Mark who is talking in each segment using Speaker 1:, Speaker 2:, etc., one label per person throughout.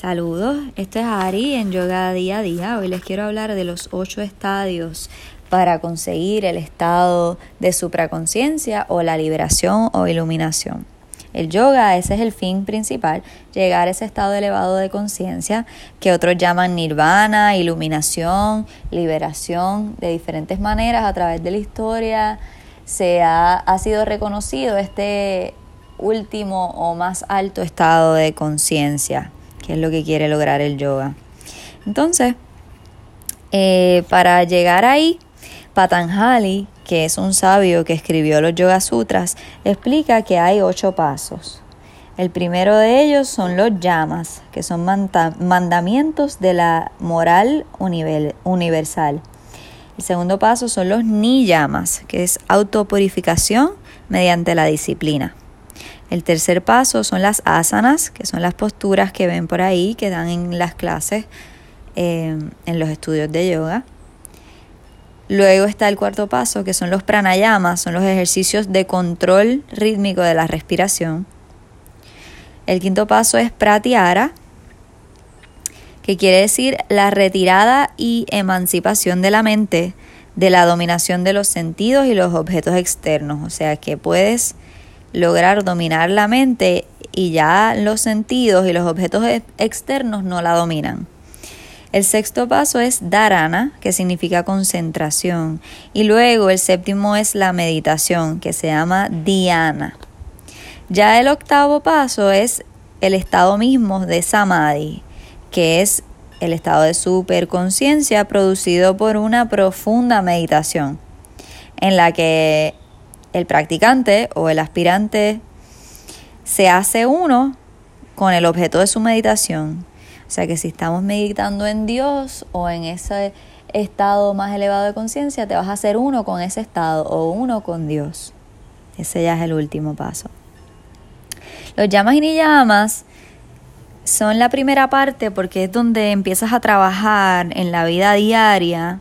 Speaker 1: Saludos, este es Ari en Yoga Día a Día. Hoy les quiero hablar de los ocho estadios para conseguir el estado de supraconciencia o la liberación o iluminación. El yoga, ese es el fin principal, llegar a ese estado elevado de conciencia que otros llaman nirvana, iluminación, liberación, de diferentes maneras a través de la historia. Se ha, ha sido reconocido este último o más alto estado de conciencia que es lo que quiere lograr el yoga. Entonces, eh, para llegar ahí, Patanjali, que es un sabio que escribió los Yoga Sutras, explica que hay ocho pasos. El primero de ellos son los yamas, que son mandamientos de la moral universal. El segundo paso son los niyamas, que es autopurificación mediante la disciplina. El tercer paso son las asanas, que son las posturas que ven por ahí, que dan en las clases, eh, en los estudios de yoga. Luego está el cuarto paso, que son los pranayamas, son los ejercicios de control rítmico de la respiración. El quinto paso es pratyahara, que quiere decir la retirada y emancipación de la mente de la dominación de los sentidos y los objetos externos. O sea que puedes lograr dominar la mente y ya los sentidos y los objetos externos no la dominan. El sexto paso es dharana, que significa concentración. Y luego el séptimo es la meditación, que se llama dhyana. Ya el octavo paso es el estado mismo de samadhi, que es el estado de superconciencia producido por una profunda meditación, en la que el practicante o el aspirante se hace uno con el objeto de su meditación. O sea que si estamos meditando en Dios o en ese estado más elevado de conciencia, te vas a hacer uno con ese estado o uno con Dios. Ese ya es el último paso. Los llamas y ni llamas son la primera parte porque es donde empiezas a trabajar en la vida diaria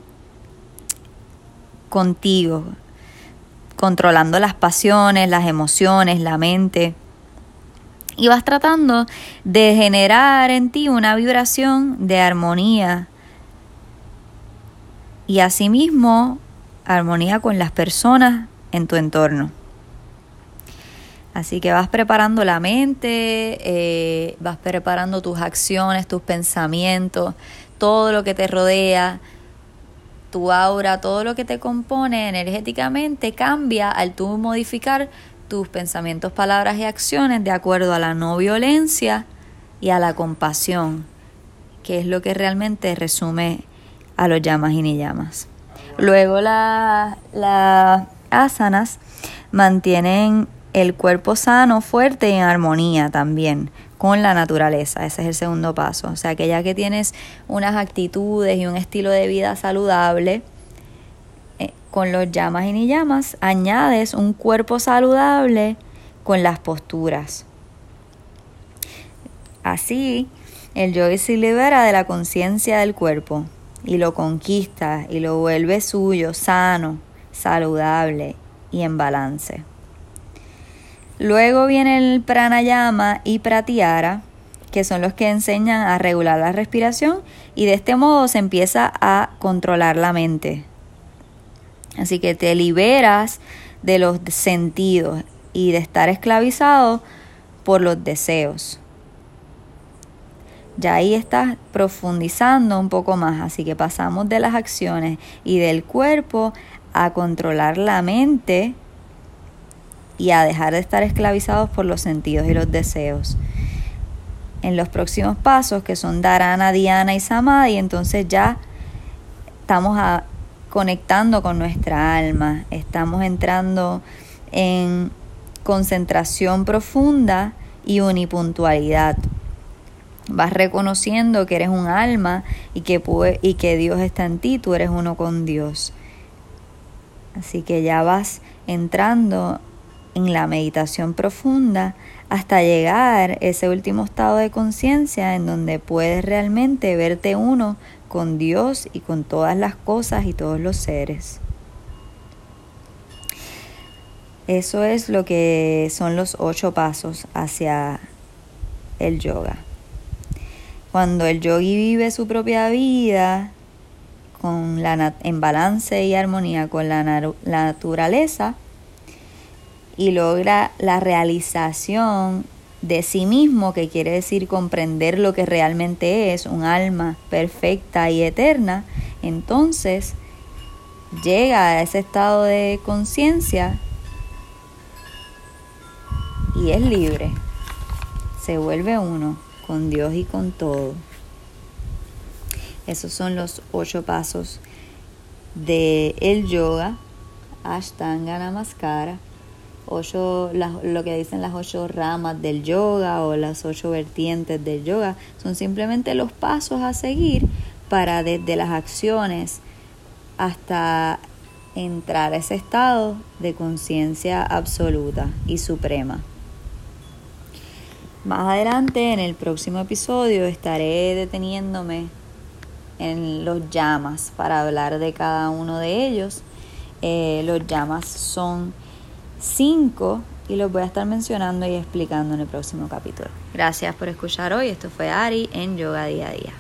Speaker 1: contigo, controlando las pasiones, las emociones, la mente. Y vas tratando de generar en ti una vibración de armonía y asimismo armonía con las personas en tu entorno. Así que vas preparando la mente, eh, vas preparando tus acciones, tus pensamientos, todo lo que te rodea, tu aura, todo lo que te compone energéticamente cambia al tú modificar tus pensamientos, palabras y acciones de acuerdo a la no violencia y a la compasión, que es lo que realmente resume a los llamas y ni llamas. Luego las asanas mantienen el cuerpo sano, fuerte y en armonía también con la naturaleza. Ese es el segundo paso. O sea que ya que tienes unas actitudes y un estilo de vida saludable, eh, con los llamas y ni llamas, añades un cuerpo saludable con las posturas. Así, el yogi se libera de la conciencia del cuerpo y lo conquista y lo vuelve suyo, sano, saludable y en balance. Luego viene el pranayama y pratyahara, que son los que enseñan a regular la respiración y de este modo se empieza a controlar la mente. Así que te liberas de los sentidos y de estar esclavizado por los deseos. Ya ahí estás profundizando un poco más, así que pasamos de las acciones y del cuerpo a controlar la mente y a dejar de estar esclavizados por los sentidos y los deseos. En los próximos pasos, que son Dharana, Dhyana y Samadhi, entonces ya estamos conectando con nuestra alma, estamos entrando en concentración profunda y unipuntualidad. Vas reconociendo que eres un alma y que, y que Dios está en ti, tú eres uno con Dios. Así que ya vas entrando en la meditación profunda hasta llegar ese último estado de conciencia en donde puedes realmente verte uno con Dios y con todas las cosas y todos los seres. Eso es lo que son los ocho pasos hacia el yoga. Cuando el yogi vive su propia vida con la en balance y armonía con la, la naturaleza y logra la realización de sí mismo, que quiere decir comprender lo que realmente es un alma perfecta y eterna, entonces llega a ese estado de conciencia y es libre. Se vuelve uno con Dios y con todo. Esos son los ocho pasos de el yoga, Ashtanga Namaskara, ocho, lo que dicen las ocho ramas del yoga o las ocho vertientes del yoga, son simplemente los pasos a seguir para desde las acciones hasta entrar a ese estado de conciencia absoluta y suprema. Más adelante, en el próximo episodio, estaré deteniéndome en los llamas para hablar de cada uno de ellos. Eh, los llamas son cinco y los voy a estar mencionando y explicando en el próximo capítulo. Gracias por escuchar hoy. Esto fue Ari en Yoga Día a Día.